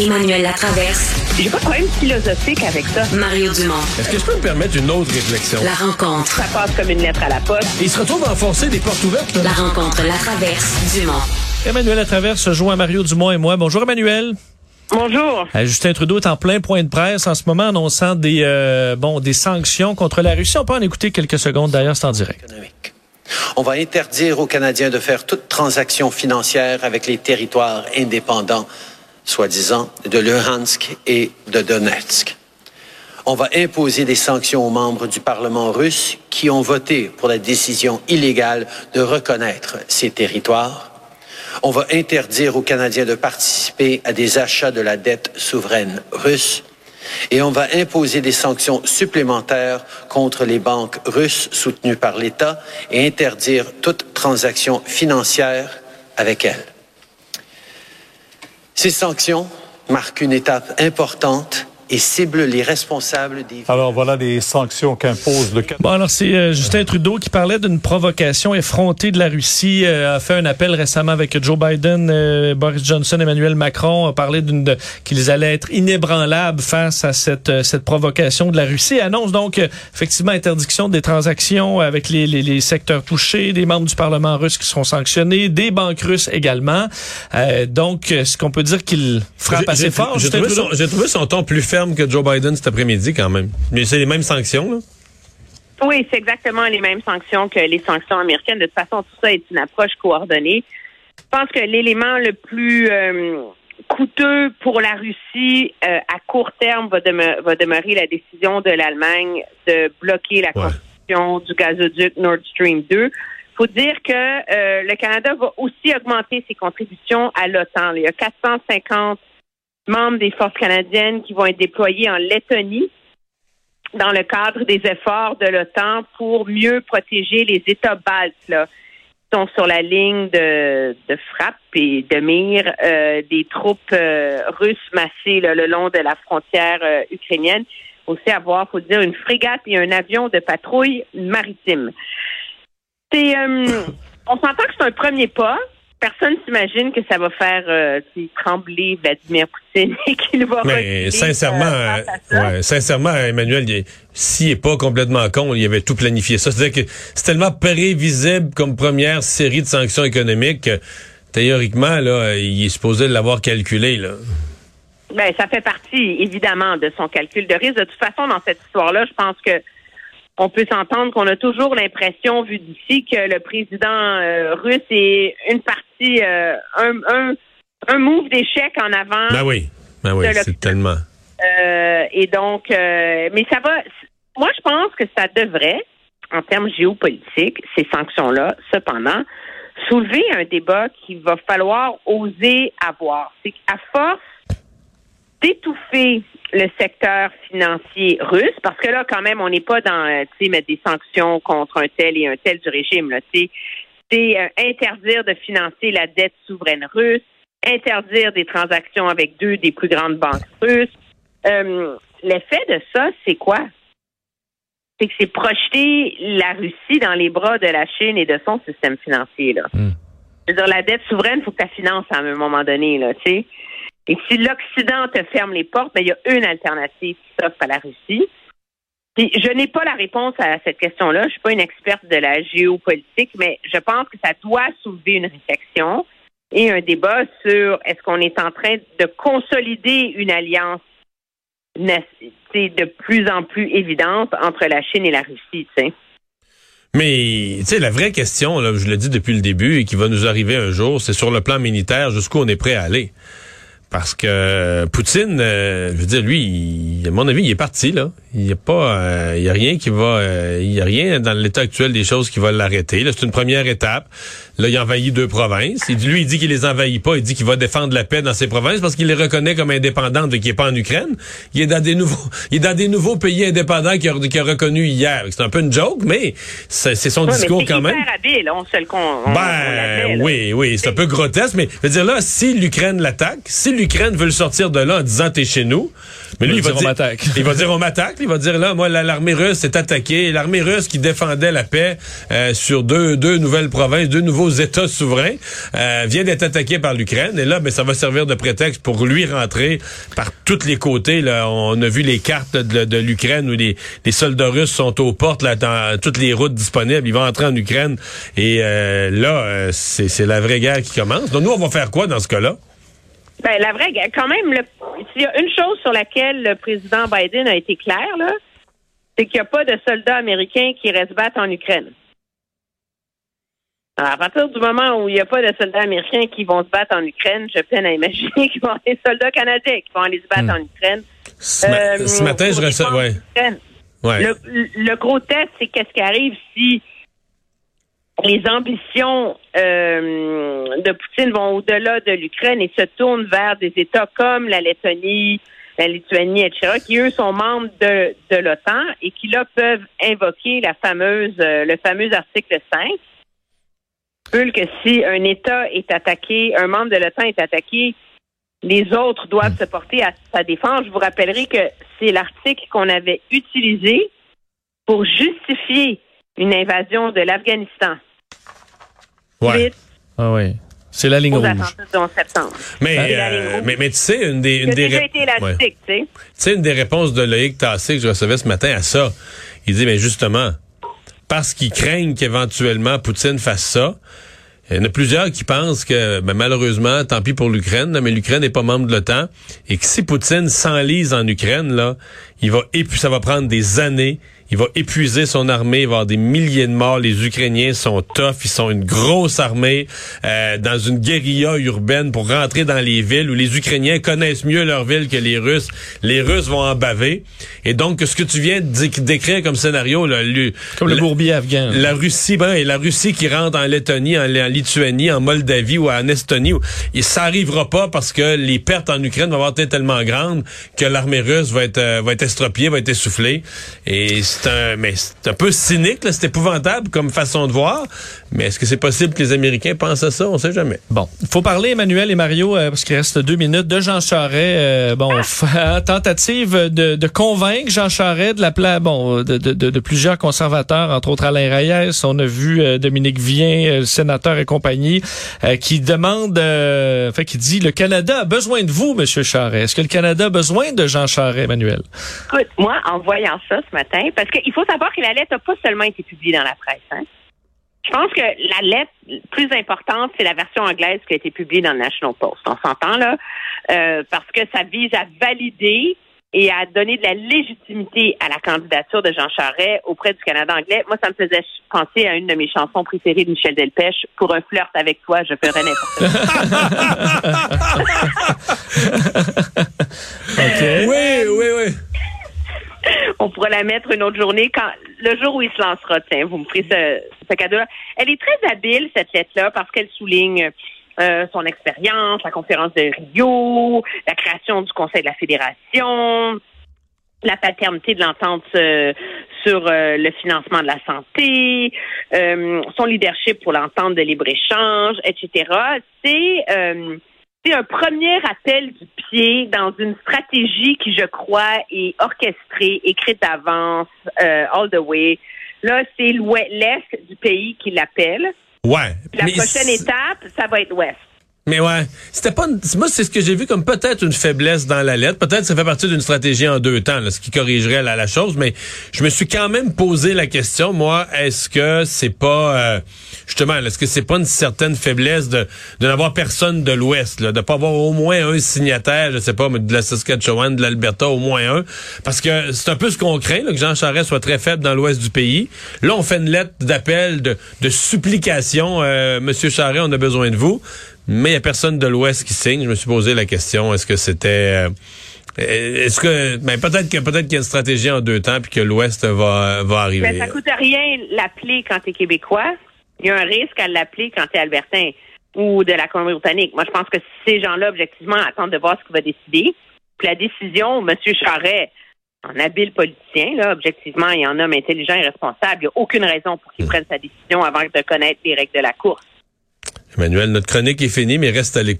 Emmanuel Latraverse. J'ai pas de problème philosophique avec ça. Mario Dumont. Est-ce que je peux me permettre une autre réflexion? La rencontre. Ça passe comme une lettre à la poste. il se retrouve à enfoncer des portes ouvertes. La rencontre, la traverse, Dumont. Emmanuel Latraverse se joint à Mario Dumont et moi. Bonjour Emmanuel. Bonjour. Euh, Justin Trudeau est en plein point de presse en ce moment annonçant des, euh, bon, des sanctions contre la Russie. On peut en écouter quelques secondes d'ailleurs, c'est en direct. économique. On va interdire aux Canadiens de faire toute transaction financière avec les territoires indépendants, soi-disant, de Luhansk et de Donetsk. On va imposer des sanctions aux membres du Parlement russe qui ont voté pour la décision illégale de reconnaître ces territoires. On va interdire aux Canadiens de participer à des achats de la dette souveraine russe. Et on va imposer des sanctions supplémentaires contre les banques russes soutenues par l'État et interdire toute transaction financière avec elles. Ces sanctions marquent une étape importante et ciblent les responsables des... Alors voilà les sanctions qu'impose le Canada. Bon, alors c'est euh, Justin Trudeau qui parlait d'une provocation effrontée de la Russie, euh, a fait un appel récemment avec Joe Biden, euh, Boris Johnson, Emmanuel Macron, a parlé d'une de- qu'ils allaient être inébranlables face à cette euh, cette provocation de la Russie. Annonce donc euh, effectivement interdiction des transactions avec les, les, les secteurs touchés, des membres du Parlement russe qui seront sanctionnés, des banques russes également. Euh, donc, est-ce qu'on peut dire qu'il frappe J'ai- assez j'ai- fort, J'ai Justin trouvé, Trudeau? son- j'ai trouvé son ton plus ferme que Joe Biden cet après-midi quand même. Mais c'est les mêmes sanctions, là. Oui, c'est exactement les mêmes sanctions que les sanctions américaines. De toute façon, tout ça est une approche coordonnée. Je pense que l'élément le plus euh, coûteux pour la Russie euh, à court terme va, deme- va demeurer la décision de l'Allemagne de bloquer la Ouais. construction du gazoduc Nord Stream 2. faut dire que euh, le Canada va aussi augmenter ses contributions à l'OTAN. Il y a 450 membres des forces canadiennes qui vont être déployés en Lettonie dans le cadre des efforts de l'OTAN pour mieux protéger les États baltes là, qui sont sur la ligne de, de frappe et de mire euh, des troupes euh, russes massées là, le long de la frontière euh, ukrainienne. Aussi avoir, faut dire, une frégate et un avion de patrouille maritime. C'est, euh, on s'entend que c'est un premier pas. Personne s'imagine que ça va faire euh, trembler Vladimir Poutine et qu'il va Mais reculer, sincèrement, euh, ouais, sincèrement, Emmanuel, s'il est pas complètement con, il avait tout planifié ça. C'est-à-dire que c'est tellement prévisible comme première série de sanctions économiques que théoriquement, là, il est supposé l'avoir calculé, là. Ben, ça fait partie, évidemment, de son calcul de risque. De toute façon, dans cette histoire-là, je pense que on peut s'entendre qu'on a toujours l'impression, vu d'ici, que le président euh, russe est une partie, euh, un, un, un move d'échec en avant. Ben oui, ben oui, c'est tellement... Euh, et donc, mais ça va. Moi, je pense que ça devrait, en termes géopolitiques, ces sanctions-là, cependant, soulever un débat qu'il va falloir oser avoir. C'est qu'à force d'étouffer le secteur financier russe, parce que là, quand même, on n'est pas dans, euh, tu sais, mettre des sanctions contre un tel et un tel du régime, là, tu sais. C'est euh, interdire de financer la dette souveraine russe, interdire des transactions avec deux des plus grandes banques russes. Euh, L'effet de ça, c'est quoi? C'est que c'est projeter la Russie dans les bras de la Chine et de son système financier. Là. Hmm. Je veux dire, la dette souveraine, il faut que tu finances à un moment donné. Là, tu sais. Et si l'Occident te ferme les portes, ben, il y a une alternative qui s'offre à la Russie. Je n'ai pas la réponse à cette question-là. Je suis pas une experte de la géopolitique, mais je pense que ça doit soulever une réflexion et un débat sur est-ce qu'on est en train de consolider une alliance de plus en plus évidente entre la Chine et la Russie. Mais, tu sais, la vraie question, je le dis depuis le début et qui va nous arriver un jour, c'est sur le plan militaire, jusqu'où on est prêt à aller. Parce que euh, Poutine, euh, je veux dire, lui, à mon avis, il est parti là. Il y a pas, euh, il y a rien qui va, euh, il y a rien dans l'état actuel des choses qui va l'arrêter. Là, c'est une première étape. Là, il envahit deux provinces. Il lui, il dit qu'il les envahit pas. Il dit qu'il va défendre la paix dans ces provinces parce qu'il les reconnaît comme indépendantes et qu'il est pas en Ukraine. Il est dans des nouveaux, il est dans des nouveaux pays indépendants qu'il a, qu'il a reconnus hier. C'est un peu une joke, mais c'est son Ouais, discours quand même. habile, on se le con. on- on Ben Oui, oui, c'est un peu grotesque, mais je veux dire là, si l'Ukraine l'attaque, si l'Ukraine veut le sortir de là en disant t'es chez nous, mais lui, Il va dire, m'attaque. il va dire on m'attaque, il va dire là, moi la- l'armée russe est attaquée, l'armée russe qui défendait la paix euh, sur deux deux nouvelles provinces, deux nouveaux États souverains, euh, vient d'être attaquée par l'Ukraine, et là, ben ça va servir de prétexte pour lui rentrer par tous les côtés. Là, on a vu les cartes de, de l'Ukraine où les, les soldats russes sont aux portes là, dans toutes les routes disponibles. Il va entrer en Ukraine et euh, là, euh, c'est c'est la vraie guerre qui commence. Donc nous, on va faire quoi dans ce cas-là? Ben, la vraie quand même, le- s'il y a une chose sur laquelle le président Biden a été clair, là, c'est qu'il n'y a pas de soldats américains qui restent battre en Ukraine. Alors, à partir du moment où il n'y a pas de soldats américains qui vont se battre en Ukraine, je peine à imaginer qu'il va y avoir des soldats canadiens qui vont aller se battre en Ukraine. Ce, ma- Euh, ce matin, je reçois... Ouais, ouais. Le, le gros test, c'est qu'est-ce qui arrive si les ambitions euh, de Poutine vont au-delà de l'Ukraine et se tournent vers des États comme la Lettonie, la Lituanie, etc., qui eux sont membres de, de l'OTAN et qui là peuvent invoquer la fameuse, euh, le fameux article 5. Peut que si un État est attaqué, un membre de l'OTAN est attaqué, les autres doivent se porter à sa défense. Je vous rappellerai que c'est l'article qu'on avait utilisé pour justifier une invasion de l'Afghanistan. Ouais. Ah oui. C'est la ligne rouge. attentats du 11 septembre. Mais, euh, mais, mais tu sais, une des, une des déjà ré- été ouais. élastique, tu sais. Tu sais, une des réponses de Loïc Tassé que je recevais ce matin à ça, il dit, mais justement, parce qu'ils craignent qu'éventuellement Poutine fasse ça, il y en a plusieurs qui pensent que, ben, malheureusement, tant pis pour l'Ukraine, mais l'Ukraine n'est pas membre de l'OTAN, et que si Poutine s'enlise en Ukraine, là, il va épu- ça va prendre des années, il va épuiser son armée, il va y avoir des milliers de morts. Les Ukrainiens sont tough, ils sont une grosse armée euh, dans une guérilla urbaine pour rentrer dans les villes où les Ukrainiens connaissent mieux leur ville que les Russes. Les Russes vont en baver. Et donc, ce que tu viens de dé- décrire comme scénario, là, lui- Comme le la- bourbier afghan. la Russie, ben, et la Russie qui rentre en Lettonie, en, en Lituanie, en Moldavie ou en Estonie, et ça arrivera pas parce que les pertes en Ukraine vont avoir été tellement grandes que l'armée russe va être euh, va être estropiée, va être essoufflée. Et c'est un mais c'est un peu cynique, là, c'est épouvantable comme façon de voir. Mais est-ce que c'est possible que les Américains pensent à ça? On sait jamais. Bon, il faut parler, Emmanuel et Mario, euh, parce qu'il reste deux minutes, de Jean Charest. euh, bon, f- tentative de, de convaincre Jean Charest de la pla bon, de, de, de, de plusieurs conservateurs, entre autres Alain Reyes. On a vu euh, Dominique Vien, euh, le sénateur et compagnie, euh, qui demande, euh, fait, qui dit, le Canada a besoin de vous, Monsieur Charest. Est-ce que le Canada a besoin de Jean Charest, Emmanuel? Écoute, moi, en voyant ça ce matin, parce qu'il faut savoir que la lettre n'a pas seulement été publiée dans la presse. Hein. Je pense que la lettre plus importante, c'est la version anglaise qui a été publiée dans le National Post. On s'entend là, euh, parce que ça vise à valider et à donner de la légitimité à la candidature de Jean Charest auprès du Canada anglais. Moi, ça me faisait penser à une de mes chansons préférées de Michel Delpech. Pour un flirt avec toi, je ferais n'importe quoi. OK. Oui, oui, oui. on pourra la mettre une autre journée quand le jour où il se lancera. Tiens, vous me ferez ce, ce cadeau-là. Elle est très habile cette lettre-là parce qu'elle souligne euh, son expérience, la conférence de Rio, la création du Conseil de la Fédération, la paternité de l'entente euh, sur euh, le financement de la santé, euh, son leadership pour l'entente de libre-échange, etc. C'est euh, c'est un premier appel du pied dans une stratégie qui, je crois, est orchestrée, écrite d'avance, euh, all the way. Là, c'est l'Est du pays qui l'appelle. Ouais. La prochaine étape, ça va être l'Ouest. Mais ouais, c'était pas une- moi c'est ce que j'ai vu comme peut-être une faiblesse dans la lettre, peut-être ça fait partie d'une stratégie en deux temps, là, ce qui corrigerait la, la chose, mais je me suis quand même posé la question moi, est-ce que c'est pas euh, justement, est-ce que c'est pas une certaine faiblesse de de n'avoir personne de l'ouest, de pas avoir au moins un signataire, je sais pas, mais de la Saskatchewan, de l'Alberta au moins un? Parce que c'est un peu ce qu'on craint là, que Jean Charest soit très faible dans l'ouest du pays. Là, on fait une lettre d'appel de de supplication euh, monsieur Charest, on a besoin de vous. Mais il n'y a personne de l'Ouest qui signe. Je me suis posé la question, est-ce que c'était... euh, est-ce que... Ben, peut-être que peut-être qu'il y a une stratégie en deux temps puis que l'Ouest va, va arriver. Mais ça coûte rien l'appeler quand t'es québécois. Il y a un risque à l'appeler quand t'es albertain ou de la Colombie-Britannique. Moi, je pense que ces gens-là, objectivement, attendent de voir ce qu'il va décider. Puis la décision, M. Charret, en habile politicien, là, objectivement, il y en homme intelligent et responsable. Il n'y a aucune raison pour qu'il prenne sa décision avant de connaître les règles de la course. Emmanuel, notre chronique est finie, mais reste à l'écoute.